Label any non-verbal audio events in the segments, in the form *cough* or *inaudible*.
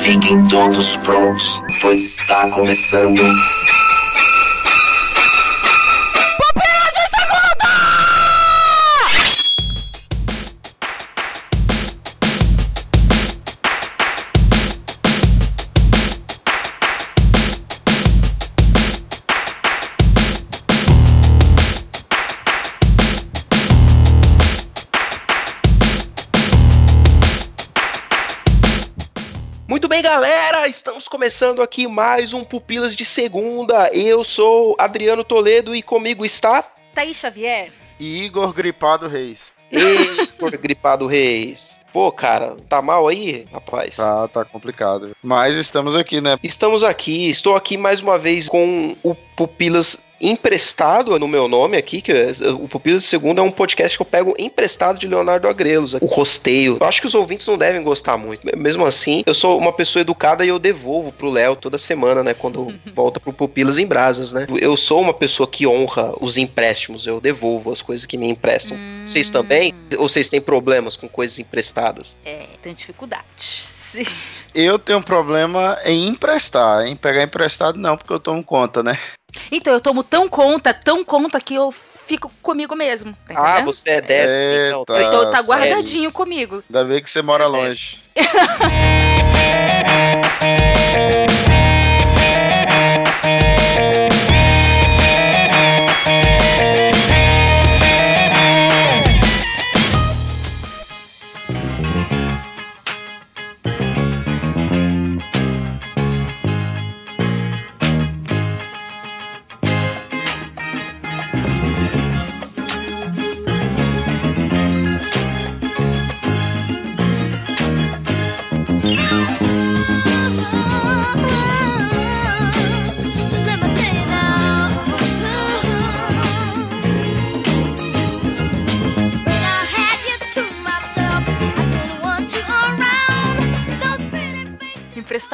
Fiquem todos prontos, pois está começando. Começando aqui mais um Pupilas de Segunda. Eu sou Adriano Toledo e comigo está Thaís Xavier. E Igor Gripado Reis. Igor *laughs* Gripado Reis. Pô, cara, tá mal aí, rapaz? Tá, tá complicado. Mas estamos aqui, né? Estamos aqui, estou aqui mais uma vez com o Pupilas emprestado no meu nome aqui, que é- o Pupilas de Segunda é um podcast que eu pego emprestado de Leonardo Agrelos, o rosteio. Eu acho que os ouvintes não devem gostar muito. Mesmo assim, eu sou uma pessoa educada e eu devolvo pro Léo toda semana, né, quando volta pro Pupilas em Brasas, né? Eu sou uma pessoa que honra os empréstimos, eu devolvo as coisas que me emprestam. Vocês também? Ou vocês têm problemas com coisas emprestadas? É, tenho dificuldades. *laughs* Eu tenho um problema em emprestar, em pegar emprestado não, porque eu tomo conta, né? Então, eu tomo tão conta, tão conta que eu fico comigo mesmo. Tá Ah, você é dessa, Eita. então. Ou então tá guardadinho comigo. Ainda bem que você mora longe. *laughs*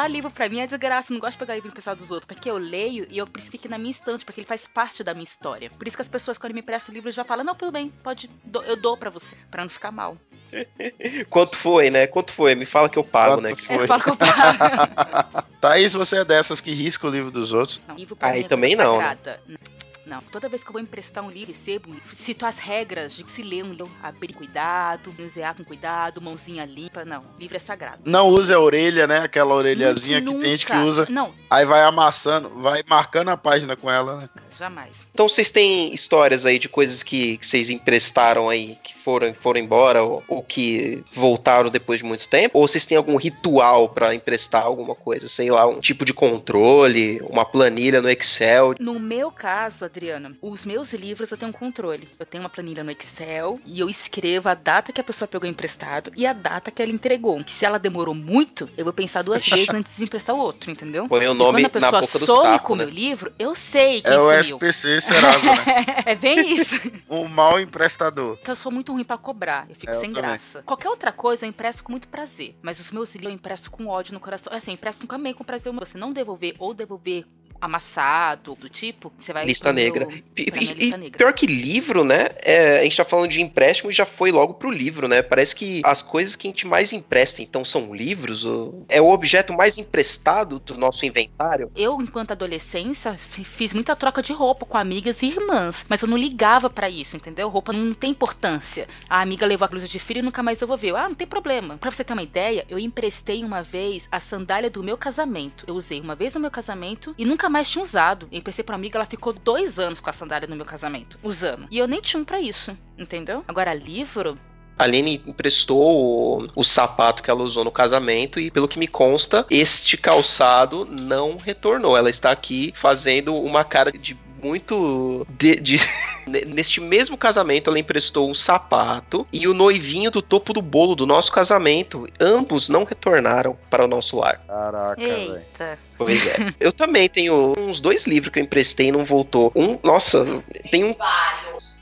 Emprestar livro pra mim é desgraça. Eu não gosto de pegar livro emprestado dos outros. Porque eu leio e eu preciso aqui na minha estante, porque ele faz parte da minha história. Por isso que as pessoas, quando me emprestam o livro, já falam: Não, tudo bem, pode, eu dou pra você, pra não ficar mal. *laughs* Quanto foi, né? Quanto foi? Me fala que eu pago, Quanto né? foi? Eu falo que eu pago. *laughs* Thaís, você é dessas que risca o livro dos outros? Não, livro pra Aí mim é também coisa não, né? Não, toda vez que eu vou emprestar um livro, recebo um livro, cito as regras de que se ler um livro, abrir cuidado, manusear com cuidado, mãozinha limpa. Não, livro é sagrado. Não use a orelha, né? Aquela orelhazinha que tem gente que Nunca. usa. Não, Aí vai amassando, vai marcando a página com ela, né? jamais. Então vocês têm histórias aí de coisas que, que vocês emprestaram aí, que foram, foram embora, ou, ou que voltaram depois de muito tempo? Ou vocês têm algum ritual pra emprestar alguma coisa? Sei lá, um tipo de controle, uma planilha no Excel? No meu caso, Adriana, os meus livros eu tenho um controle. Eu tenho uma planilha no Excel e eu escrevo a data que a pessoa pegou emprestado e a data que ela entregou. Se ela demorou muito, eu vou pensar duas *laughs* vezes antes de emprestar o outro, entendeu? Põe o E nome quando a na pessoa boca do some sapo, com o né? meu livro, eu sei quem É o sumiu. SPC Serasa, né? *laughs* é bem isso. *laughs* Um mau emprestador. Porque eu sou muito ruim pra cobrar. Eu fico É, eu sem também. graça. Qualquer outra coisa eu empresto com muito prazer. Mas os meus livros eu empresto com ódio no coração. Assim, eu empresto também com prazer. Você não devolver ou devolver amassado, do tipo, você vai. Lista pro negra. Minha e- lista e negra. pior que livro, né? É, a gente tá falando de empréstimo e já foi logo pro livro, né? Parece que as coisas que a gente mais empresta, então, são livros. ou- É o objeto mais emprestado do nosso inventário. Eu, enquanto adolescência, fi- fiz muita troca de roupa com amigas e irmãs, mas eu não ligava pra isso, entendeu? Roupa não tem importância. A amiga levou a blusa de frio e nunca mais devolveu. Ah, não tem problema. Pra você ter uma ideia, eu emprestei uma vez a sandália do meu casamento. Eu usei uma vez no meu casamento e nunca mais tinha usado. Eu emprestei pra amiga, ela ficou dois anos com a sandália no meu casamento, usando. E eu nem tinha um pra isso, entendeu? Agora, livro, A Aline emprestou o, o sapato que ela usou no casamento e, pelo que me consta, este calçado não retornou. Ela está aqui fazendo uma cara de muito. de- de- *laughs* Neste mesmo casamento, ela emprestou um sapato e o noivinho do topo do bolo do nosso casamento. Ambos não retornaram para o nosso lar. Caraca, velho. eita. Pois é. eu também tenho uns dois livros que eu emprestei e não voltou. Um, nossa, tem um.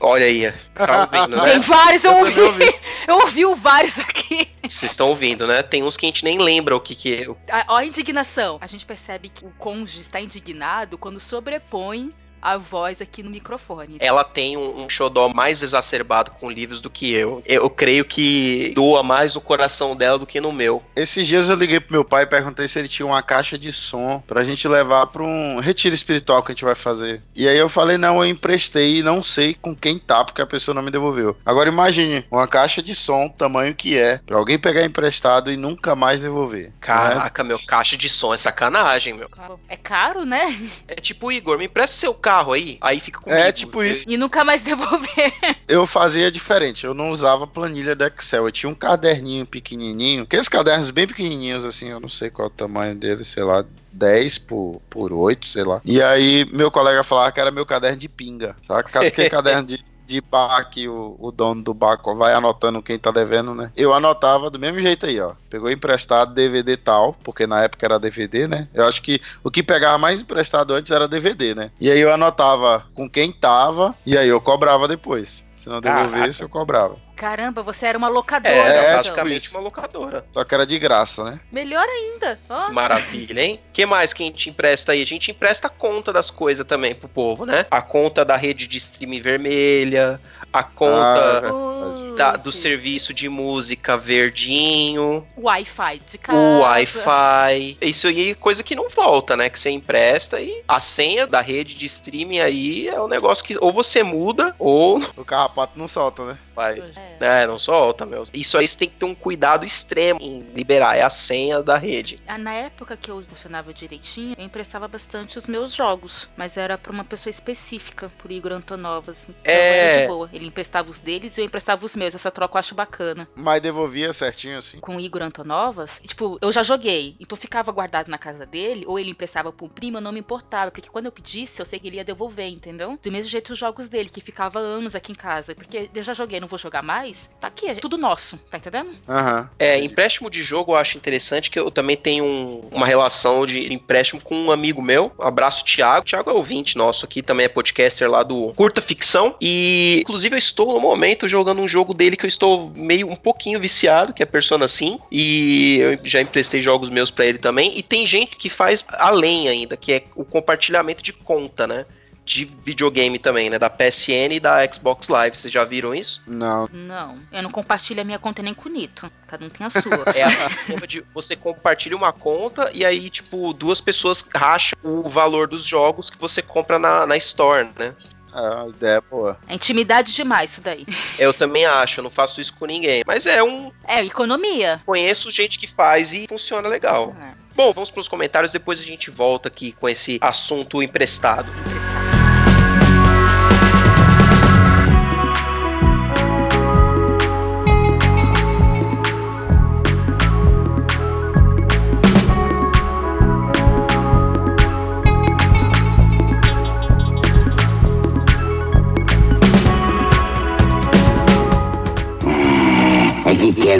Olha aí, tá ouvindo, né? Tem vários, eu Eu ouvi. *laughs* Eu ouvi o vários aqui. Vocês estão ouvindo, né? Tem uns que a gente nem lembra o que que é. A, ó a indignação. A gente percebe que o cônjuge está indignado quando sobrepõe a voz aqui no microfone. Ela tem um, um xodó mais exacerbado com livros do que eu. Eu creio que doa mais no coração dela do que no meu. Esses dias eu liguei pro meu pai e perguntei se ele tinha uma caixa de som pra gente levar pra um retiro espiritual que a gente vai fazer. E aí eu falei, não, eu emprestei e não sei com quem tá, porque a pessoa não me devolveu. Agora imagine, uma caixa de som, tamanho que é, pra alguém pegar emprestado e nunca mais devolver. né? Caraca, meu, caixa de som é sacanagem, meu. É caro, né? É tipo, Igor, me empresta seu carro aí. Aí fica comigo. É tipo isso. E nunca mais *laughs* devolver. Eu fazia diferente, eu não usava planilha do Excel, eu tinha um caderninho pequenininho, aqueles cadernos bem pequenininhos assim, eu não sei qual é o tamanho dele, sei lá, 10 por, por 8, sei lá. E aí meu colega falava que era meu caderno de pinga, sabe? Aquele caderno de, de bar que o, o dono do bar vai anotando quem tá devendo, né? Eu anotava do mesmo jeito aí, ó. Pegou emprestado DVD tal, porque na época era DVD, né? Eu acho que o que pegava mais emprestado antes era DVD, né? E aí eu anotava com quem tava e aí eu cobrava depois. Se não devolvesse, Caraca. eu cobrava. Caramba, você era uma locadora. É, então. basicamente tipo uma locadora. Só que era de graça, né? Melhor ainda. Ó. Que maravilha, hein? que mais que a gente empresta aí? A gente empresta a conta das coisas também pro povo, né? A conta da rede de streaming vermelha, a conta Ah, da- do serviço de música verdinho, Wi-Fi de casa. o Wi-Fi. Isso aí é coisa que não volta, né? Que você empresta e a senha da rede de streaming aí é um negócio que ou você muda ou O carrapato não solta, né? Faz. É. É, não solta, meu. Isso aí você tem que ter um cuidado extremo em liberar. É a senha da rede. Ah, Na época que eu funcionava direitinho, eu emprestava bastante os meus jogos, mas era pra uma pessoa específica, por Igor Antonovas. Então É. era de boa. Ele emprestava os deles e eu emprestava os meus. Essa troca eu acho bacana. Mas devolvia certinho assim. Com o Igor Antonovas, tipo, eu já joguei, então ficava guardado na casa dele, ou ele emprestava um primo, eu não me importava, porque quando eu pedisse, eu sei que ele ia devolver, entendeu? Do mesmo jeito os jogos dele, que ficava anos aqui em casa, porque eu já joguei, não vou jogar mais, tá aqui, é tudo nosso, tá entendendo? Aham. É, empréstimo de jogo eu acho interessante, que eu também tenho um- uma relação de empréstimo com um amigo meu. Um abraço, Thiago. Thiago é ouvinte nosso aqui, também é podcaster lá do Curta Ficção. E, inclusive, eu estou no momento jogando um jogo dele que eu estou meio um pouquinho viciado, que é Persona 5. E eu já emprestei jogos meus pra ele também. E tem gente que faz além ainda, que é o compartilhamento de conta, né? De videogame também, né? Da PSN e da Xbox Live. Vocês já viram isso? Não. Não, eu não compartilho a minha conta nem com o Nito, cada um tem a sua. *laughs* É a sistema de você compartilha uma conta e aí, tipo, duas pessoas racham o valor dos jogos que você compra na, na Store, né? É, a ideia é boa. É intimidade demais isso daí. *laughs* Eu também acho, eu não faço isso com ninguém. Mas é um. É, economia. Conheço gente que faz e funciona legal. É, Bom, vamos pros comentários, depois a gente volta aqui com esse assunto emprestado. emprestar.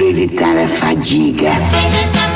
Evitar a fadiga.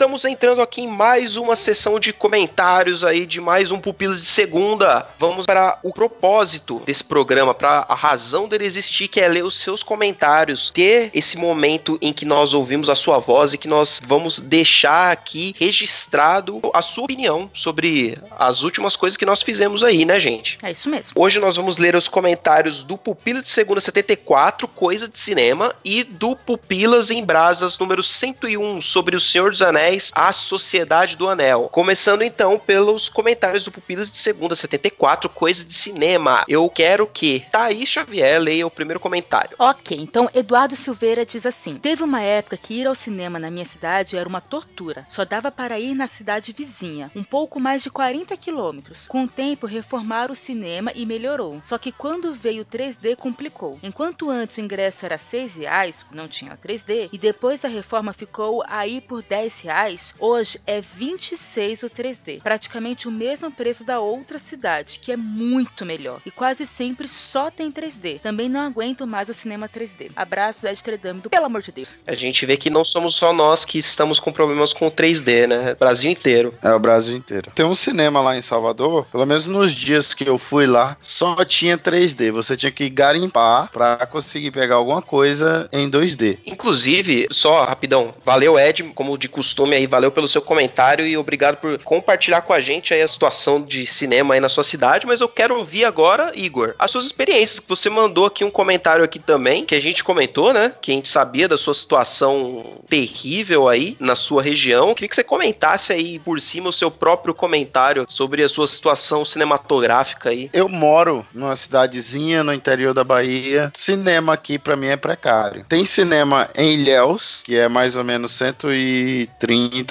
Estamos entrando aqui em mais uma sessão de comentários aí de mais um Pupilas de Segunda. Vamos para o propósito desse programa, para a razão dele existir, que é ler os seus comentários, ter esse momento em que nós ouvimos a sua voz e que nós vamos deixar aqui registrado a sua opinião sobre as últimas coisas que nós fizemos aí, né, gente? É isso mesmo. Hoje nós vamos ler os comentários do Pupila de Segunda 74, Coisa de Cinema, e do Pupilas em Brasas número 101, sobre O Senhor dos Anéis Anéis, A Sociedade do Anel. Começando então pelos comentários do Pupilas de Segunda 74, Coisas de Cinema. Eu quero que Thaís Xavier leia o primeiro comentário. Ok, então Eduardo Silveira diz assim: Teve uma época que ir ao cinema na minha cidade era uma tortura. Só dava para ir na cidade vizinha, um pouco mais de 40 quilômetros. Com o tempo, reformaram o cinema e melhorou. Só que quando veio o 3D, complicou. Enquanto antes o ingresso era 6 reais, não tinha 3D, e depois a reforma ficou aí por 10 reais, hoje é 26 o 3D. Praticamente o mesmo preço da outra cidade, que é muito melhor. E quase sempre só tem 3D. Também não aguento mais o cinema 3D. Abraços, Ed Tredâmido, pelo amor de Deus. A gente vê que não somos só nós que estamos com problemas com o 3D, né? Brasil inteiro. É o Brasil inteiro. Tem um cinema lá em Salvador, pelo menos nos dias que eu fui lá, só tinha 3D. Você tinha que garimpar pra conseguir pegar alguma coisa em 2D. Inclusive, só rapidão, valeu Ed, como de costume aí, valeu pelo seu comentário e obrigado por compartilhar com a gente aí a situação de cinema aí na sua cidade, mas eu quero ouvir agora, Igor, as suas experiências, você mandou aqui um comentário aqui também, que a gente comentou, né, que a gente sabia da sua situação terrível aí na sua região, queria que você comentasse aí por cima o seu próprio comentário sobre a sua situação cinematográfica aí. Eu moro numa cidadezinha no interior da Bahia. Cinema aqui pra mim é precário. Tem cinema em Ilhéus, que é mais ou menos 130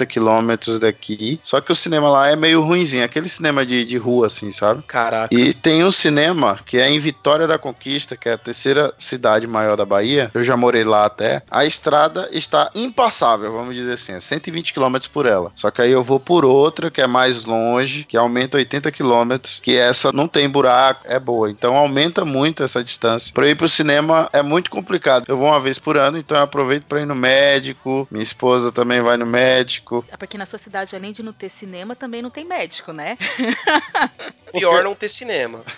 quilômetros daqui. Só que o cinema lá é meio ruinzinho, aquele cinema de, de rua, assim, sabe? Caraca. E tem um cinema que é em Vitória da Conquista, que é a terceira cidade maior da Bahia. Eu já morei lá até. A estrada está impassável, vamos dizer assim, é 120 km por ela. Só que aí eu vou por outra que é mais longe, que aumenta 80 km, que essa não tem buraco, é boa. Então aumenta muito essa distância. Para ir pro cinema é muito complicado. Eu vou uma vez por ano, então eu aproveito para ir no médico. Minha esposa também vai no médico. É porque na sua cidade, além de não ter cinema, também não tem médico, né? *laughs* Pior não ter cinema. *laughs*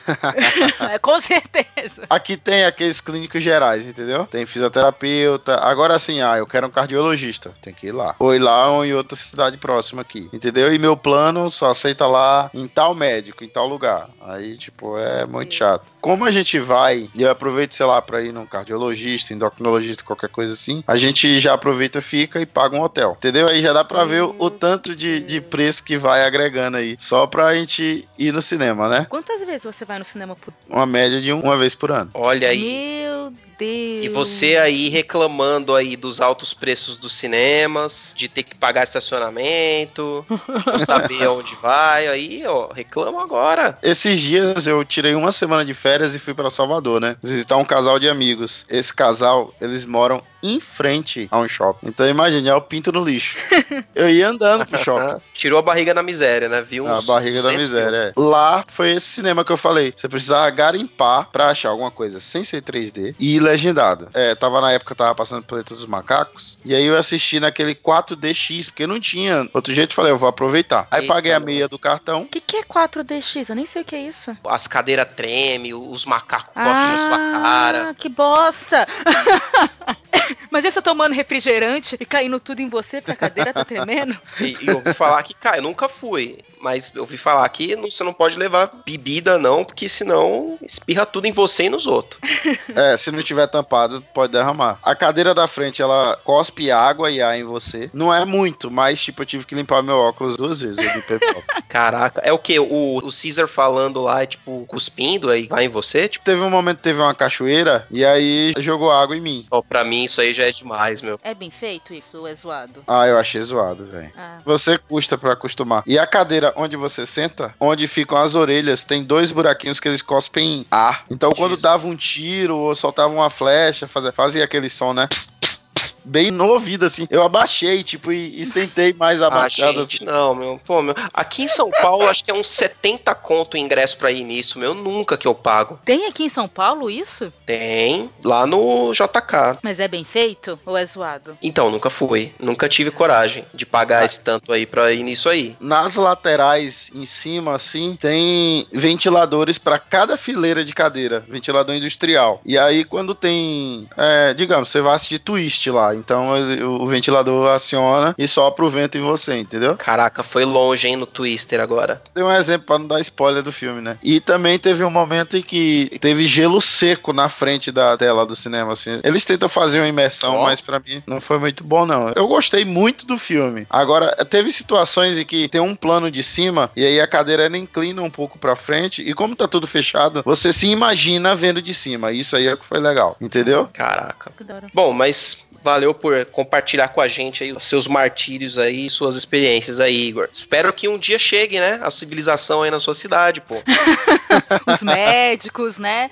É, Com certeza. Aqui tem aqueles clínicos gerais, entendeu? Tem fisioterapeuta. Agora assim, ah, eu quero um cardiologista. Tem que ir lá. Ou ir lá ou em outra cidade próxima aqui. Entendeu? E meu plano só aceita lá em tal médico, em tal lugar. Aí, tipo, é muito Isso. chato. Como a gente vai, e eu aproveito, sei lá, pra ir num cardiologista, endocrinologista, qualquer coisa assim, a gente já aproveita, fica e paga um hotel. Entendeu? Aí já dá pra ver o, o tanto de, de preço que vai agregando aí. Só pra gente ir no cinema, né? Quantas vezes você vai no cinema por Uma média de um- uma vez por ano. Olha aí. Meu Deus. E você aí reclamando aí dos altos preços dos cinemas, de ter que pagar estacionamento, não *laughs* saber aonde vai, aí, ó, reclama agora. Esses dias eu tirei uma semana de férias e fui para Salvador, né? Visitar um casal de amigos. Esse casal, eles moram em frente a um shopping. Então imagine, é o pinto no lixo. *laughs* Eu ia andando pro shopping. *laughs* Tirou a barriga na miséria, né? Viu A barriga da 200 miséria, é. Lá foi esse cinema que eu falei. Você precisava garimpar pra achar alguma coisa sem ser 3D e legendada. É, tava na época, tava passando Planeta dos Macacos. E aí eu assisti naquele 4DX, porque não tinha outro jeito. Falei, eu vou aproveitar. Aí Eita, paguei a mano. meia do cartão. O que, que é 4DX? Eu nem sei o que é isso. As cadeiras tremem, os macacos cospem na sua cara. Ah, que bosta! *laughs* *coughs* Mas isso tomando refrigerante e caindo tudo em você porque a cadeira tá *laughs* tremendo? E, e eu ouvi falar que, cara, eu nunca fui, mas eu ouvi falar que não- você não pode levar bebida, não, porque senão espirra tudo em você e nos outros. *laughs* É, se não tiver tampado, pode derramar. A cadeira da frente, ela cospe água e ar em você. Não é muito, mas, tipo, eu tive que limpar meu óculos duas vezes. *laughs* Caraca, é o que? O, o Caesar falando lá, tipo, cuspindo aí, vai em você? Tipo, Teve um momento que teve uma cachoeira e aí jogou água em mim. ó, pra mim isso aí já é demais, meu. É bem feito isso, ou é zoado? Ah, eu achei zoado, velho. Ah. Você custa pra acostumar. E a cadeira onde você senta, onde ficam as orelhas, tem dois buraquinhos que eles cospem ar. Então, quando Jesus. dava um tiro ou soltava uma flecha, fazia, fazia aquele som, né? Pss, pss, pss, bem no ouvido, assim. Eu abaixei, tipo, e, e sentei mais Ah, abaixado, gente, assim. não, meu. Pô, meu. Aqui em São Paulo, acho que é uns 70 conto o ingresso pra ir nisso, meu. Nunca que eu pago. Tem aqui em São Paulo isso? Tem lá no JK. Mas é bem feito ou é zoado? Então, nunca fui. Nunca tive coragem de pagar esse tanto aí pra ir nisso aí. Nas laterais, em cima, assim, tem ventiladores para cada fileira de cadeira. Ventilador industrial. E aí, quando tem. é, digamos, você vai assistir twist lá. Então o ventilador aciona e sopra o vento em você, entendeu? Caraca, foi longe, hein, no Twister agora. Dei um exemplo pra não dar spoiler do filme, né? E também teve um momento em que teve gelo seco na frente da tela do cinema, assim. Eles tentam fazer uma imersão, Ó. mas pra mim não foi muito bom, não. Eu gostei muito do filme. Agora, teve situações em que tem um plano de cima e aí a cadeira ela inclina um pouco pra frente e como tá tudo fechado, você se imagina vendo de cima. Isso aí é o que foi legal, entendeu? Caraca. Que da hora. Bom, mas valeu por compartilhar com a gente aí os seus martírios aí, suas experiências aí, Igor. Espero que um dia chegue, né, a civilização aí na sua cidade, pô. *laughs* Os médicos, né?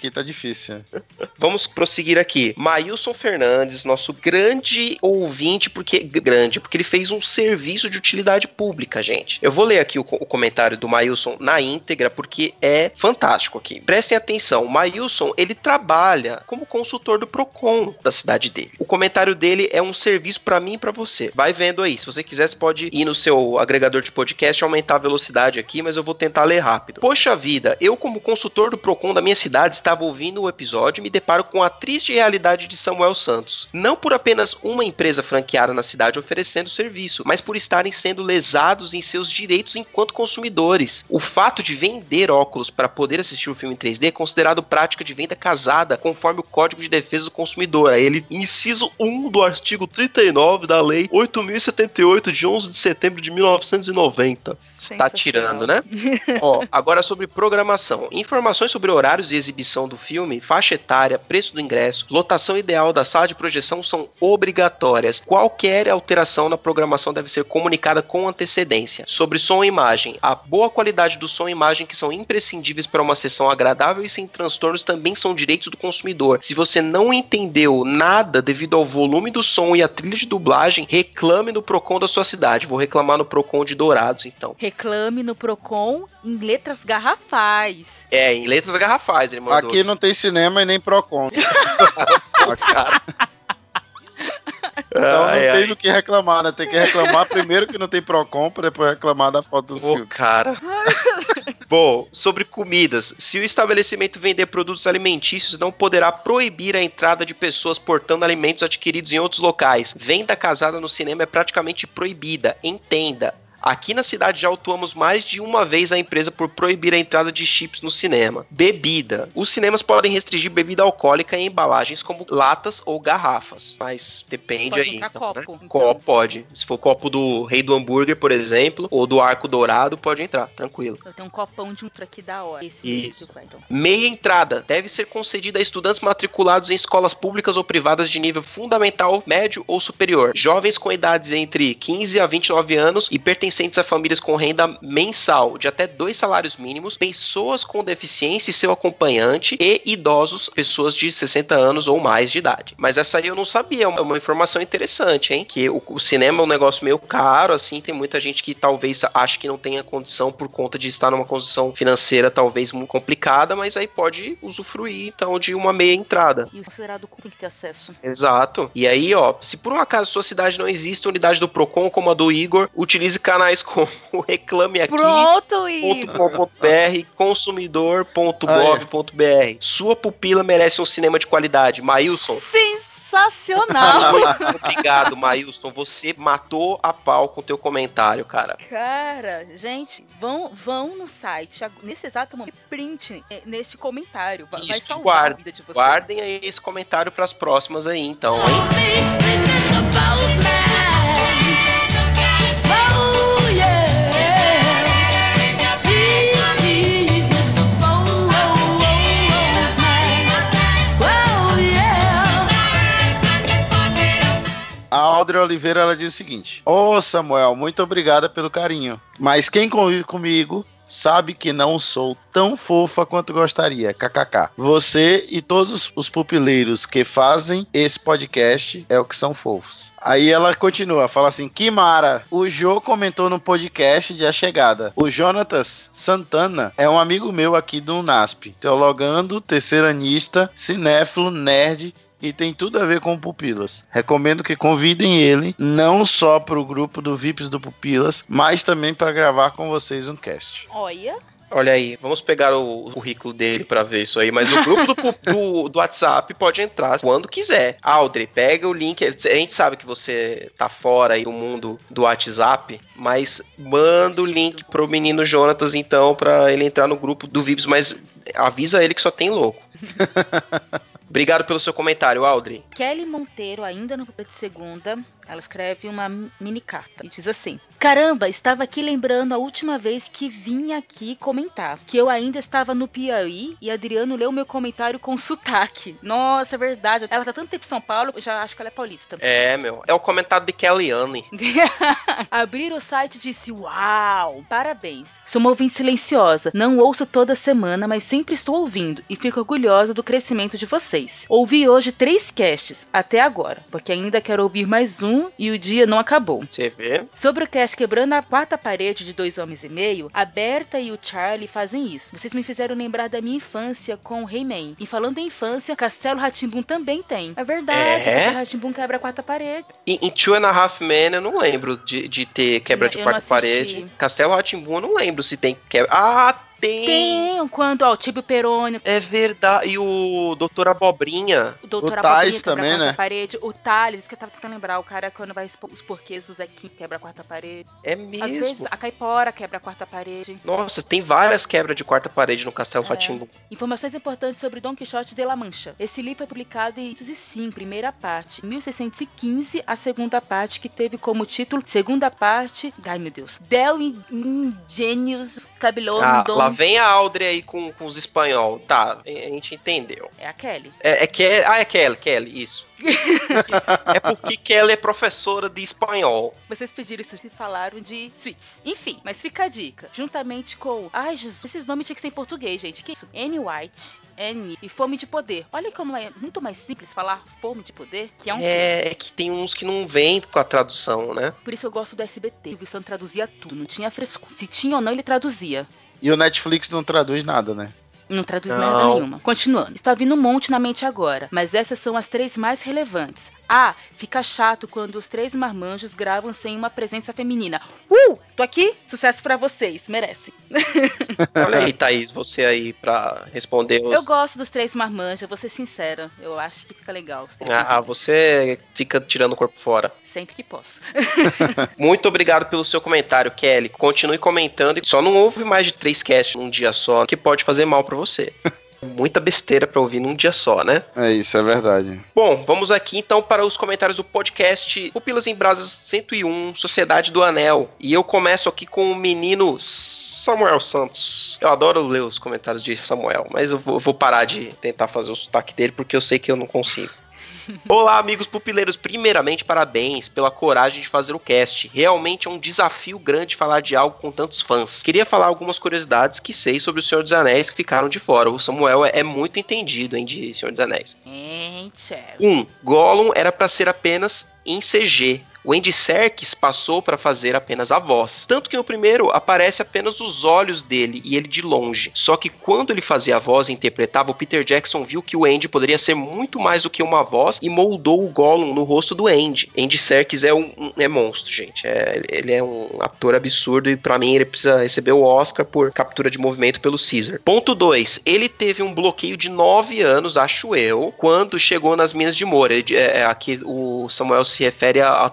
Aqui tá difícil. Vamos prosseguir aqui. Maílson Fernandes, nosso grande ouvinte, porque grande, porque ele fez um serviço de utilidade pública, gente. Eu vou ler aqui o, o comentário do Maílson na íntegra, porque é fantástico aqui. Prestem atenção. O Maílson, ele trabalha como consultor do Procon da cidade dele. O comentário dele é um serviço pra mim e pra você. Vai vendo aí. Se você quiser, você pode ir no seu agregador de podcast e aumentar a velocidade aqui, mas eu vou tentar ler rápido. Poxa vida, eu como consultor do Procon da minha cidade estava ouvindo o episódio me deparo com a triste realidade de Samuel Santos. Não por apenas uma empresa franqueada na cidade oferecendo serviço, mas por estarem sendo lesados em seus direitos enquanto consumidores. O fato de vender óculos para poder assistir o filme em 3D é considerado prática de venda casada, conforme o Código de Defesa do Consumidor. Aí ele, inciso 1 do artigo 39 da Lei 8078 de 11 de setembro de 1990. Tá Sensacional. tirando, né? Ó, agora sobre programação. Informações sobre horários e exibição do filme, faixa etária, preço do ingresso, lotação ideal da sala de projeção são obrigatórias. Qualquer alteração na programação deve ser comunicada com antecedência. Sobre som e imagem, a boa qualidade do som e imagem que são imprescindíveis para uma sessão agradável e sem transtornos também são direitos do consumidor. Se você não entendeu nada devido ao volume do som e a trilha de dublagem, reclame no Procon da sua cidade. Vou reclamar no Procon de Dourados, então. Reclame no Procon em letras garrafais. É, em letras garrafais ele mandou. Aqui não tem cinema e nem Procon. *laughs* Então Ai, não ai. tem do que reclamar, né? Tem que reclamar primeiro que não tem Procon, pra depois reclamar da foto do Ô, filme. cara. *laughs* Bom, sobre comidas. Se o estabelecimento vender produtos alimentícios, não poderá proibir a entrada de pessoas portando alimentos adquiridos em outros locais. Venda casada no cinema é praticamente proibida. Entenda. Aqui na cidade já autuamos mais de uma vez a empresa por proibir a entrada de chips no cinema. Bebida. Os cinemas podem restringir bebida alcoólica em embalagens como latas ou garrafas. Mas depende Pode aí. entrar então, copo, né? então. Copo pode. Se for copo do Rei do Hambúrguer, por exemplo, ou do Arco Dourado, pode entrar, tranquilo. Eu tenho um copão de um aqui da hora. Esse Isso. mesmo, vai, então. Meia entrada deve ser concedida a estudantes matriculados em escolas públicas ou privadas de nível fundamental, médio ou superior, jovens com idades entre 15 a 29 anos e pertencentes a famílias com renda mensal de até dois salários mínimos, pessoas com deficiência e seu acompanhante e idosos, pessoas de 60 anos ou mais de idade. Mas essa aí eu não sabia, é uma- uma informação interessante, hein? Que o, o cinema é um negócio meio caro, assim, tem muita gente que talvez ache que não tenha condição por conta de estar numa condição financeira talvez muito complicada, mas aí pode usufruir então de uma meia entrada. E o considerado tem que ter acesso. Exato. E aí, ó, se por um acaso sua cidade não existe unidade do Procon como a do Igor, utilize canais como *laughs* o Reclame Aqui. .com.br, consumidor.gov.br. Sua pupila merece um cinema de qualidade. Maílson, Sensacional! *laughs* obrigado, Maílson. Você matou a pau com teu comentário, cara. Cara, gente, vão, vão no site, nesse exato momento, print eh, neste comentário. Vai, Isso, salvar guarda- a vida de vocês. Guardem aí esse comentário pras próximas aí, então, hein? Oliveira ela diz o seguinte: Ô Samuel, muito obrigada pelo carinho. Mas quem convive comigo sabe que não sou tão fofa quanto gostaria. KKK. Você e todos os pupileiros que fazem esse podcast é o que são fofos. Aí ela continua, fala assim: Kimara, o Jô comentou no podcast de A Chegada. O Jonatas Santana é um amigo meu aqui do UNASP, teologando, terceiranista, cinéfilo, nerd e tem tudo a ver com o Pupilas. Recomendo que convidem ele não só para o grupo do VIPs do Pupilas, mas também para gravar com vocês um cast. Olha, Olha aí, vamos pegar o, currículo dele pra ver isso aí. Mas o grupo do, do, do WhatsApp pode entrar quando quiser. Audrey, pega o link. A gente sabe que você tá fora aí do mundo do WhatsApp, mas manda o link pro menino Jonatas, então, pra ele entrar no grupo do Vibes, mas avisa ele que só tem louco. *laughs* Obrigado pelo seu comentário, Audrey. Kelly Monteiro, ainda no papel de segunda, ela escreve uma mini carta e diz assim: Caramba, estava aqui lembrando a última vez que vim aqui comentar. Que eu ainda estava no Piauí e Adriano leu meu comentário com sotaque. Nossa, é verdade. Ela tá tanto tempo em São Paulo, eu já acho que ela é paulista. É, meu. É o comentário de Kellyanne. *laughs* Abrir o site disse: Uau! Parabéns. Sou uma ouvinte silenciosa. Não ouço toda semana, mas sempre estou ouvindo e fico orgulhosa do crescimento de vocês. Ouvi hoje três casts até agora, porque ainda quero ouvir mais um e o dia não acabou. Você vê? Sobre o cast Quebrando a Quarta Parede de Dois Homens e Meio, a Berta e o Charlie fazem isso. Vocês me fizeram lembrar da minha infância com o He-Man. E falando em infância, Castelo Ratimbum também tem. É verdade, É? Castelo Ratimbum quebra a quarta parede. Em, em Two and a Half Men eu não lembro de, de ter quebra Eu de quarta parede. Castelo Ratimbun eu não lembro se tem quebra. Ah, tem! Tem, quando, ó, o Tibio Perônio, É verdade. E o Doutor Abobrinha. o Doutor O Abobrinha quebra também, a quarta né? parede, o Thales, que eu tava tentando lembrar, o cara quando vai expor os porquês do Zequinho quebra a quarta parede. É Às mesmo. vezes a Caipora quebra a quarta parede. Nossa, tem várias quebras de quarta parede no Castelo É. Ratimbun. Informações importantes sobre Don Quixote de La Mancha. Esse livro foi publicado em 1805, primeira parte. Em 1615, a segunda parte, que teve como título Segunda parte. Ai meu Deus. Del Ingenius Cabilon Ah, Don. Vem a Audrey aí com, com os espanhol. Tá, a gente entendeu. É a Kelly. É, é Kelly. Ah, é Kelly, Kelly, isso. *laughs* é porque Kelly é professora de espanhol. Vocês pediram isso e falaram de Sweets. Enfim, mas fica a dica. Juntamente com. Ai, Jesus, esses nomes tinham que ser em português, gente. Que isso? Anne White. Anne e Fome de Poder. Olha como é muito mais simples falar Fome de Poder, que é um. É, é que tem uns que não vêm com a tradução, né? Por isso eu gosto do SBT. O Santos traduzia tudo, não tinha frescura. Se tinha ou não, ele traduzia. E o Netflix não traduz nada, né? Não traduz Não. merda nenhuma. Continuando. Está vindo um monte na mente agora, mas essas são as três mais relevantes. Ah, fica chato quando os três marmanjos gravam sem uma presença feminina. Uh! Tô aqui? Sucesso pra vocês, merecem. *laughs* Olha aí, Thaís, você aí pra responder os. Eu gosto dos três marmanjos, vou ser sincera. Eu acho que fica legal. Ah, você fica tirando o corpo fora. Sempre que posso. *laughs* *laughs* Muito obrigado pelo seu comentário, Kelly. Continue comentando. e Só não ouve mais de três casts num dia só, que pode fazer mal pra você. Muita besteira pra ouvir num dia só, né? É isso, é verdade. Bom, vamos aqui então para os comentários do podcast Pupilas em Brasas 101, Sociedade do Anel. E eu começo aqui com o menino Samuel Santos. Eu adoro ler os comentários de Samuel, mas eu vou, eu vou parar de tentar fazer o sotaque dele porque eu sei que eu não consigo. Olá, amigos pupileiros. Primeiramente, parabéns pela coragem de fazer o cast. Realmente é um desafio grande falar de algo com tantos fãs. Queria falar algumas curiosidades que sei sobre o Senhor dos Anéis que ficaram de fora. O Samuel é, é muito entendido hein, de Senhor dos Anéis. Gente, 1. Um, Gollum era para ser apenas em CG. O Andy Serkis passou para fazer apenas a voz. Tanto que no primeiro aparece apenas os olhos dele e ele de longe. Só que quando ele fazia a voz e interpretava, o Peter Jackson viu que o Andy poderia ser muito mais do que uma voz e moldou o Gollum no rosto do Andy. Andy Serkis é um, um- é monstro, gente. É- ele é um ator absurdo e para mim ele precisa receber o Oscar por captura de movimento pelo Caesar. Ponto 2. Ele teve um bloqueio de 9 anos, acho eu, quando chegou nas Minas de Moura. Ele- é, é, aqui o Samuel se refere a, a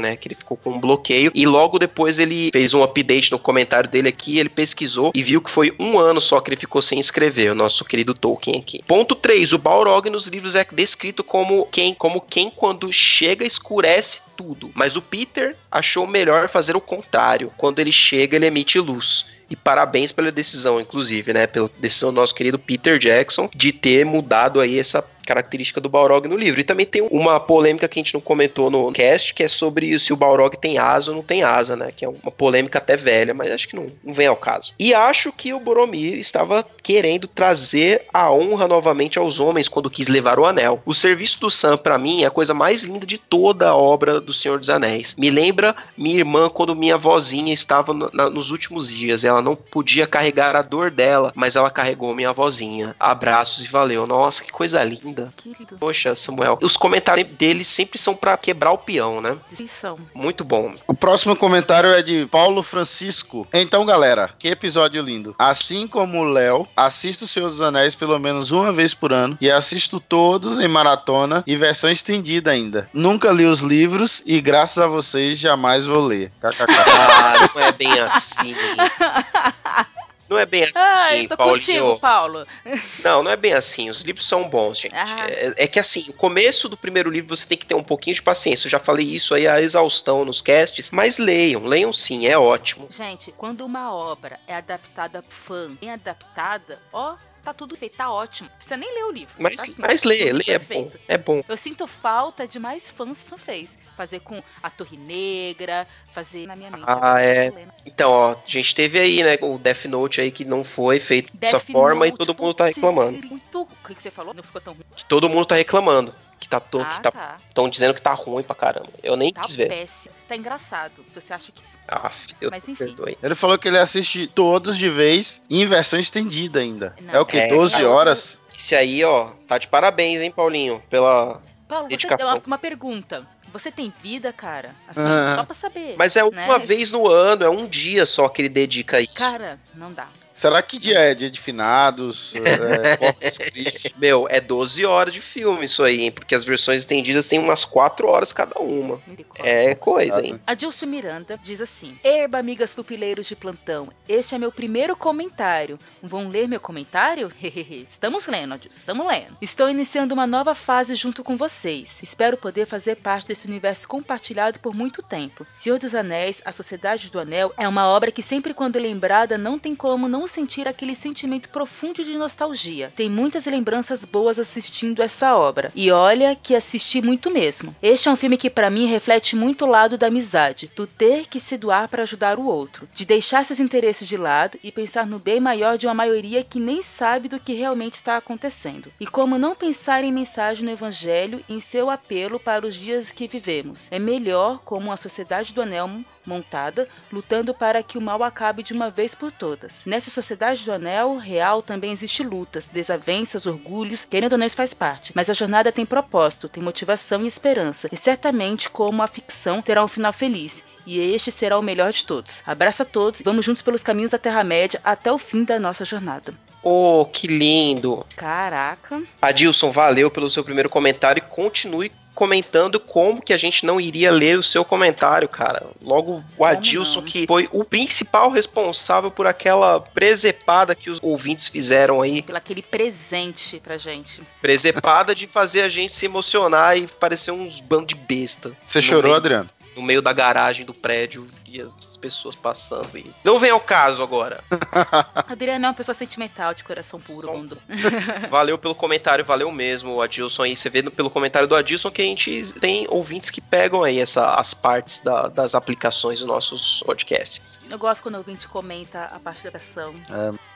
né? Que ele ficou com um bloqueio. E logo depois ele fez um update no comentário dele aqui. Ele pesquisou e viu que foi um ano só que ele ficou sem escrever, o nosso querido Tolkien aqui. Ponto 3. O Balrog nos livros é descrito como quem, como quem quando chega escurece tudo. Mas o Peter achou melhor fazer o contrário. Quando ele chega, ele emite luz. E parabéns pela decisão, inclusive, né? Pela decisão do nosso querido Peter Jackson de ter mudado aí essa característica do Balrog no livro. E também tem uma polêmica que a gente não comentou no cast, que é sobre se o Balrog tem asa ou não tem asa, né? Que é uma polêmica até velha, mas acho que não, não vem ao caso. E acho que o Boromir estava querendo trazer a honra novamente aos homens quando quis levar o anel. O serviço do Sam, pra mim, é a coisa mais linda de toda a obra do Senhor dos Anéis. Me lembra minha irmã quando minha vozinha estava no- na- nos últimos dias. Ela não podia carregar a dor dela, mas ela carregou minha vozinha. Abraços e valeu. Nossa, que coisa linda. Linda. Querido. Poxa, Samuel. Os comentários deles sempre são pra quebrar o peão, né? Destruição. Muito bom. O próximo comentário é de Paulo Francisco. Então, galera, que episódio lindo. Assim como o Léo, assisto o Senhor dos Anéis pelo menos uma vez por ano e assisto todos em maratona e versão estendida ainda. Nunca li os livros e graças a vocês jamais vou ler. KKK. *laughs* Ah, não é bem assim. *laughs* Não é bem assim, Ai, tô Paulinho. contigo, Paulo. Não, não é bem assim. Os livros são bons, gente. Ah. É, é que assim, o começo do primeiro livro você tem que ter um pouquinho de paciência. Eu já falei isso aí a exaustão nos casts, mas leiam, leiam sim, é ótimo. Gente, quando uma obra é adaptada fã, bem adaptada, ó, tá tudo feito, tá ótimo. Não precisa nem ler o livro. Mas, tá assim, mas lê, lê, é bom. É bom. Eu sinto falta de mais fãs que fez. Fazer com a Torre Negra, fazer na minha mente. Ah, é. Então, ó, a gente teve aí, né, o Death Note aí que não foi feito dessa Death forma e Note, todo mundo tá reclamando. Muito... O que, que você falou? Não ficou tão ruim. Que todo mundo tá reclamando. Que tá todo, ah, que tá, tá. estão dizendo que tá ruim pra caramba. Eu nem Tá quis ver. péssimo. Tá engraçado. Se você acha que. Ah, Deus Mas enfim. perdoe. Ele falou que ele assiste todos de vez em versão estendida ainda. Não. é o que? É. 12 É, horas? Esse aí, ó, tá de parabéns, hein, Paulinho, pela Paulo, você Dedicação. uma, uma pergunta. Você tem vida, cara? Assim, Ah. só pra saber. Mas é uma né? vez no ano, é um dia só que ele dedica a isso. Cara, não dá. Será que dia é? Dia de finados? *laughs* é, Christi? Meu, é 12 horas de filme isso aí, hein? Porque as versões estendidas têm umas 4 horas cada uma. É coisa, hein? Adilson Miranda diz assim: Erba, amigas pupileiros de plantão, este é meu primeiro comentário. Vão ler meu comentário? *laughs* Hehehe. estamos lendo, Adilson, estamos lendo. Estou iniciando uma nova fase junto com vocês. Espero poder fazer parte desse universo compartilhado por muito tempo. Senhor dos Anéis, A Sociedade do Anel é uma obra que sempre quando lembrada não tem como não sentir aquele sentimento profundo de nostalgia. Tem muitas lembranças boas assistindo essa obra. E olha que assisti muito mesmo. Este é um filme que para mim reflete muito o lado da amizade, do ter que se doar para ajudar o outro, de deixar seus interesses de lado e pensar no bem maior de uma maioria que nem sabe do que realmente está acontecendo. E como não pensar em mensagem no evangelho e em seu apelo para os dias que vivemos. É melhor como a sociedade do anel montada, lutando para que o mal acabe de uma vez por todas. Nessa sociedade do anel real também existe lutas, desavenças, orgulhos, querendo ou não isso faz parte. Mas a jornada tem propósito, tem motivação e esperança. E certamente, como a ficção, terá um final feliz. E este será o melhor de todos. Abraço a todos, vamos juntos pelos caminhos da Terra-média até o fim da nossa jornada. Oh, que lindo. Caraca. Adilson, valeu pelo seu primeiro comentário e continue comentando como que a gente não iria ler o seu comentário, cara. Logo, o Adilson, que foi o principal responsável por aquela presepada que os ouvintes fizeram aí. Pelo aquele presente pra gente. Presepada de fazer a gente se emocionar e parecer uns bando de besta. Você chorou, meio- Adriano? No meio da garagem do prédio e as pessoas passando. E... Não vem ao caso agora. *laughs* Adriano é uma pessoa sentimental, de coração puro, mundo. *laughs* Valeu pelo comentário, valeu mesmo, Adilson. Aí você vê pelo comentário do Adilson que a gente tem ouvintes que pegam aí essa, as partes da- das aplicações dos nossos podcasts. Eu gosto quando o ouvinte comenta a parte da ação.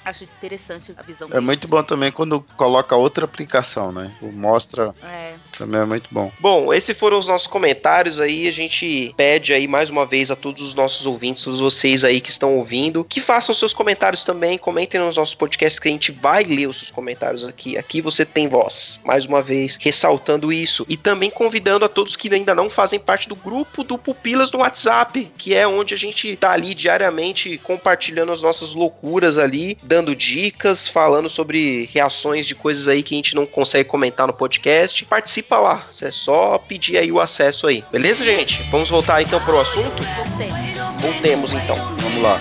Acho interessante a visão É deles. muito bom também quando coloca outra aplicação, né? O mostra É, também é muito bom. Bom, esses foram os nossos comentários aí. A gente pede aí mais uma vez a todos os nossos ouvintes, todos vocês aí que estão ouvindo, que façam seus comentários também. Comentem nos nossos podcasts que a gente vai ler os seus comentários aqui. Aqui você tem voz. Mais uma vez, ressaltando isso. E também convidando a todos que ainda não fazem parte do grupo do Pupilas no WhatsApp, que é onde a gente tá ali diariamente compartilhando as nossas loucuras ali, dando dicas, falando sobre reações de coisas aí que a gente não consegue comentar no podcast. Participa lá. É só pedir aí o acesso aí. Beleza, gente? Vamos voltar então pro assunto? voltemos. Voltemos então. Vamos lá.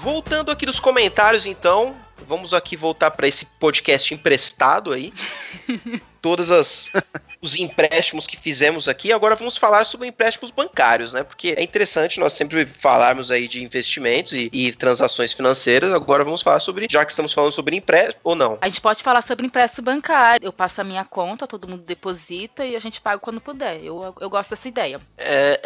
Voltando aqui dos comentários, então. vamos aqui voltar para esse podcast emprestado aí. *laughs* Todas as *laughs* os empréstimos que fizemos aqui. Agora vamos falar sobre empréstimos bancários, né? Porque é interessante nós sempre falarmos aí de investimentos e, e transações financeiras. Agora vamos falar sobre, já que estamos falando sobre empréstimo ou não. A gente pode falar sobre empréstimo bancário. Eu passo a minha conta, todo mundo deposita e a gente paga quando puder. Eu, eu gosto dessa ideia. É,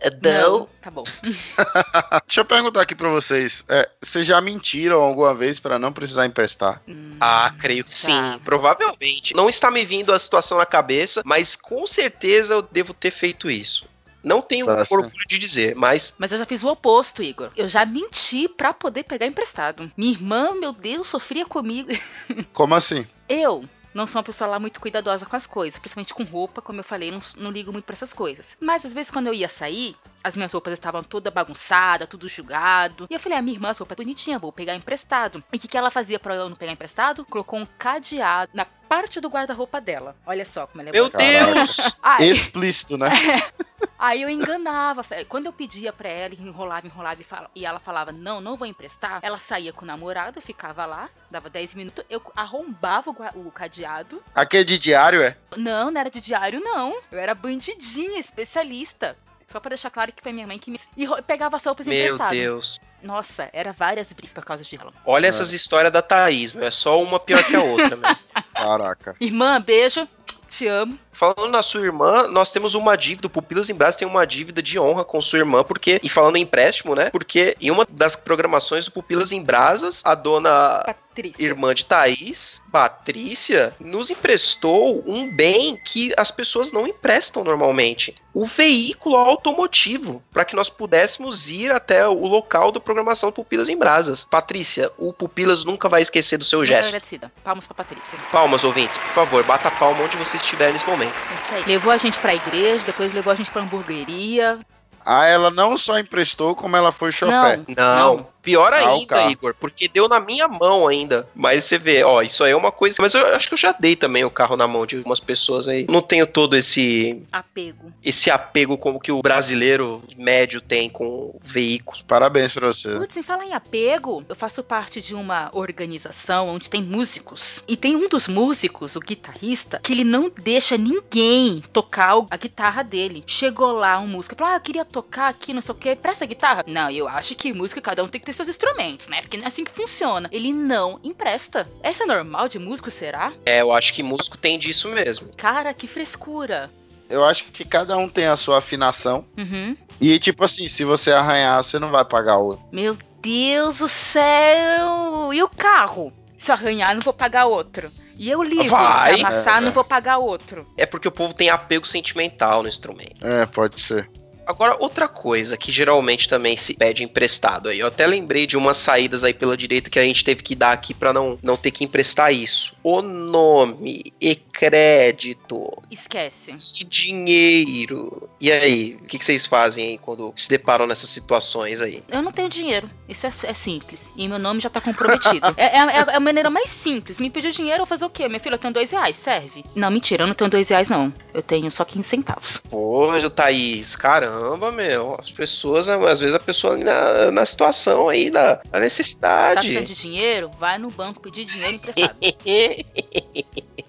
é, não. Tá bom. *laughs* Deixa eu perguntar aqui pra vocês. É, vocês já mentiram alguma vez pra não precisar emprestar? Ah, creio que Tá. sim, provavelmente. Não está me vindo a situação na cabeça, mas com certeza eu devo ter feito isso. Não tenho Tá certo. orgulho de dizer, mas Mas eu já fiz o oposto, Igor. Eu já menti pra poder pegar emprestado. Minha irmã, meu Deus, sofria comigo. *laughs* Como assim? Eu não sou uma pessoa lá muito cuidadosa com as coisas, principalmente com roupa, como eu falei, não, não ligo muito pra essas coisas. Mas às vezes quando eu ia sair, as minhas roupas estavam toda bagunçada, tudo jogado. E eu falei, a minha irmã, essa roupa é bonitinha, vou pegar emprestado. E o que, que ela fazia pra eu não pegar emprestado? Colocou um cadeado na parte do guarda-roupa dela. Olha só como ela é meu boa. Deus! Ai, Explícito, né? *laughs* Aí eu enganava. Quando eu pedia pra ela, enrolava, enrolava e, fala- e ela falava, não, não vou emprestar. Ela saía com o namorado, ficava lá, dava 10 minutos, eu arrombava o, o cadeado. Aqui é de diário, é? Não, não era de diário, não. Eu era bandidinha, especialista. Só pra deixar claro que foi minha mãe que me. E pegava as roupas Meu emprestadas. Deus. Nossa, era várias brigas por causa de ela. Olha essas histórias da Thaís, meu. É só uma pior que a outra, meu. *laughs* Caraca. Irmã, beijo. Te amo. Falando na sua irmã, nós temos uma dívida, o Pupilas em Brás tem uma dívida de honra com sua irmã, porque, e falando em empréstimo, né? Porque em uma das programações do Pupilas em Brasas, a dona Patrícia. irmã de Thaís, Patrícia, nos emprestou um bem que as pessoas não emprestam normalmente. O veículo automotivo, para que nós pudéssemos ir até o local da programação do Pupilas em Brasas. Patrícia, o Pupilas nunca vai esquecer do seu gesto. agradecida. Palmas pra Patrícia. Palmas, ouvintes, por favor, bata a palma onde você estiver nesse momento. É isso aí. Levou a gente pra igreja, depois levou a gente pra hamburgueria. Ah, ela não só emprestou, como ela foi chofé. Não, Não, pior Ah, ainda, carro. Igor, porque deu na minha mão ainda. Mas você vê, ó, isso aí é uma coisa. Mas eu acho que eu já dei também o carro na mão de algumas pessoas aí. Não tenho todo esse apego. esse apego como que o brasileiro médio tem com o veículo. Parabéns pra você. Putz, em falar em apego, eu faço parte de uma organização onde tem músicos. E tem um dos músicos, o guitarrista, que ele não deixa ninguém tocar a guitarra dele. Chegou lá um músico e falou: Ah, eu queria tocar aqui, não sei o que, presta a guitarra. Não, eu acho que música cada um tem que ter seus instrumentos, né? Porque não é assim que funciona. Ele não empresta. Essa é normal de músico, será? É, eu acho que músico tem disso mesmo. Cara, que frescura. Eu acho que cada um tem a sua afinação. Uhum. E, tipo assim, se você arranhar, você não vai pagar outro. Meu Deus do céu! E o carro? Se eu arranhar, não vou pagar outro. E eu ligo, Vai. se amassar, É, não é. vou pagar outro. É porque o povo tem apego sentimental no instrumento. É, pode ser. Agora, outra coisa que geralmente também se pede emprestado aí. Eu até lembrei de umas saídas aí pela direita que a gente teve que dar aqui pra não, não ter que emprestar isso. O nome e crédito Esquece. e dinheiro. E aí, o que, que vocês fazem aí quando se deparam nessas situações aí? Eu não tenho dinheiro. Isso é, é simples. E meu nome já tá comprometido. *laughs* é, é, é a maneira mais simples. Me pediu dinheiro, eu vou fazer o quê? Meu filho, eu tenho dois reais, serve? Não, mentira, eu não tenho dois reais, não. Eu tenho só 15 centavos. Poxa, Thaís, caramba, meu. As pessoas, às vezes a pessoa na, na situação aí da, da Tá necessidade. precisando de dinheiro? Vai no banco pedir dinheiro *laughs* emprestado.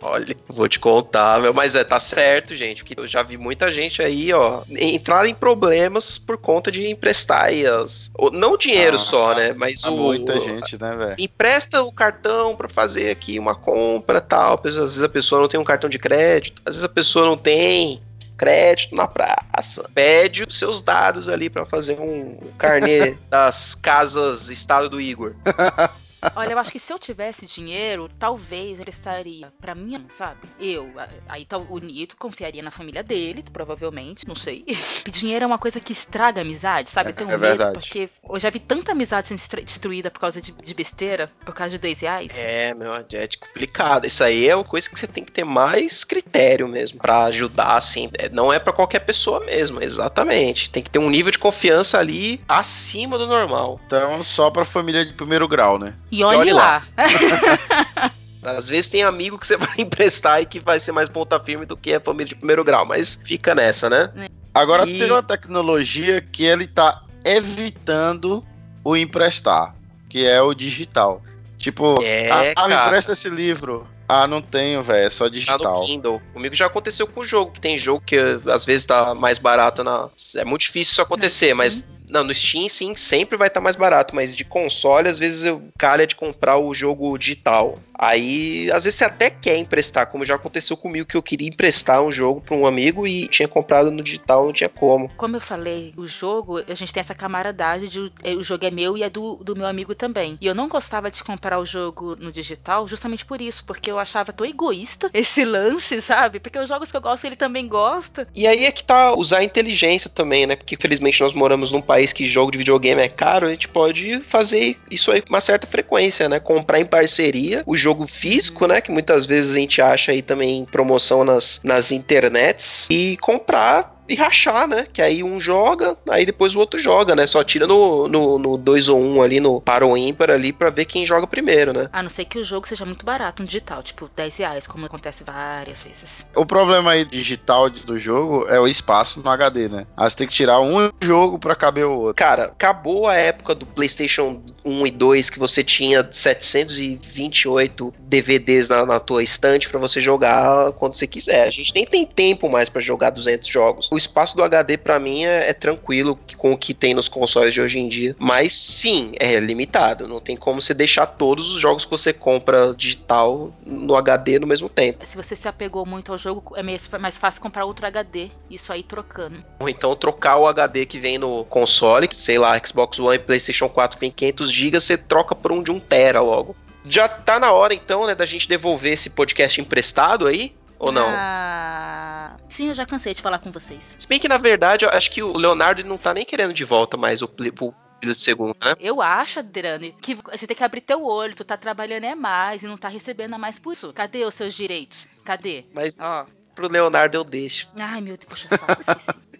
Olha, vou te contar, meu, mas é, tá certo, gente, porque eu já vi muita gente aí, ó, entrar em problemas por conta de emprestar aí as, o- não dinheiro Ah, só, né, mas Há o muita gente, né, velho? empresta o cartão pra fazer aqui uma compra, tal, às vezes a pessoa não tem um cartão de crédito, às vezes a pessoa não tem crédito na praça, pede os seus dados ali pra fazer um carnê *laughs* das casas estado do Igor. *laughs* Olha, eu acho que se eu tivesse dinheiro, talvez ele estaria pra mim, sabe? Eu, aí tá o Nito confiaria na família dele, provavelmente, não sei. dinheiro é uma coisa que estraga a amizade, sabe? Eu tenho É medo, verdade. porque eu já vi tanta amizade sendo destruída por causa de, de besteira, por causa de dois reais. É, meu, é complicado. Isso aí é uma coisa que você tem que ter mais critério mesmo pra ajudar, assim. É, Não é pra qualquer pessoa mesmo, exatamente. Tem que ter um nível de confiança ali acima do normal. Então, só pra família de primeiro grau, né? E olhe, olhe lá. *laughs* Às vezes tem amigo que você *laughs* vai emprestar e que vai ser mais ponta firme do que a família de primeiro grau, mas fica nessa, né? Agora E- tem uma tecnologia que ele tá evitando o emprestar, que é o digital. Tipo, É, ah, ah, me empresta esse livro. Ah, não tenho, velho, é só Tá digital. no Kindle. Comigo já aconteceu com o jogo, que tem jogo que eh, às vezes tá mais barato na. É muito difícil isso acontecer, mas. Não, no Steam sim, sempre vai estar mais barato, mas de console, às vezes eu calha de comprar o jogo digital. Aí, às vezes você até quer emprestar, como já aconteceu comigo, que eu queria emprestar um jogo pra um amigo e tinha comprado no digital, não tinha como. Como eu falei, o jogo, a gente tem essa camaradagem de é, o jogo é meu e é do, do meu amigo também. E eu não gostava de comprar o jogo no digital justamente por isso, porque eu achava tão egoísta *laughs* esse lance, sabe? Porque os jogos que eu gosto, ele também gosta. E aí é que tá usar a inteligência também, né? Porque infelizmente nós moramos num país que jogo de videogame é caro, a gente pode fazer isso aí com uma certa frequência, né? Comprar em parceria o jogo físico, né? Que muitas vezes a gente acha aí também promoção nas, nas internets e comprar e rachar, né? Que aí um joga, aí depois o outro joga, né? Só tira no 2 no, no dois ou 1 um ali, no par ou ímpar ali, pra ver quem joga primeiro, né? A não ser que o jogo seja muito barato no digital, tipo 10 reais, como acontece várias vezes. O problema aí digital do jogo é o espaço no HD, né? Aí você tem que tirar um jogo pra caber o outro. Cara, acabou a época do PlayStation 1 e 2 que você tinha 728 DVDs na, na tua estante pra você jogar quando você quiser. A gente nem tem tempo mais pra jogar 200 jogos. O espaço do HD pra mim é, é tranquilo com o que tem nos consoles de hoje em dia, mas sim, é limitado. Não tem como você deixar todos os jogos que você compra digital no HD no mesmo tempo. Se você se apegou muito ao jogo, é mais fácil comprar outro HD. Isso aí trocando. Ou então trocar o HD que vem no console, sei lá, Xbox One e PlayStation 4 tem 500 GB, você troca por um de 1 tera logo. Já tá na hora então, né, da gente devolver esse podcast emprestado aí? Ou não? Ah, sim, eu já cansei de falar com vocês. Se bem que na verdade eu acho que o Leonardo não tá nem querendo de volta mais o, o de segundo, né? Eu acho, Adriane, que você tem que abrir teu olho, tu tá trabalhando é mais e não tá recebendo a mais por isso. Cadê os seus direitos? Cadê? Mas Ó. pro Leonardo eu deixo. Ai, meu Deus, puxa saco, esqueci. *laughs*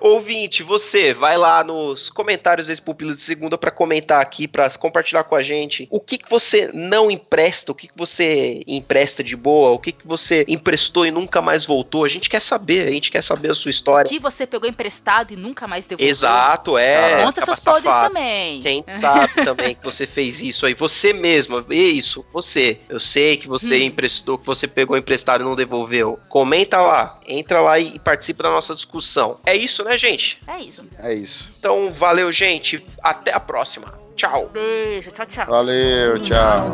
Ouvinte, você vai lá nos comentários desse Pupila de Segunda pra comentar aqui, pra compartilhar com a gente o que, que você não empresta, o que, que você empresta de boa, o que, que você emprestou e nunca mais voltou. A gente quer saber, a gente quer saber a sua história. que você pegou emprestado e nunca mais devolveu. Exato, é. Conta seus podres também. Quem sabe também que você fez isso aí, você mesma, isso, você. Eu sei que você Hum. emprestou, que você pegou emprestado e não devolveu. Comenta lá, entra lá e participa da nossa discussão. É isso, né, gente? É isso. É isso. Então, valeu, gente. Até a próxima. Tchau. Beijo, tchau, tchau. Valeu, tchau.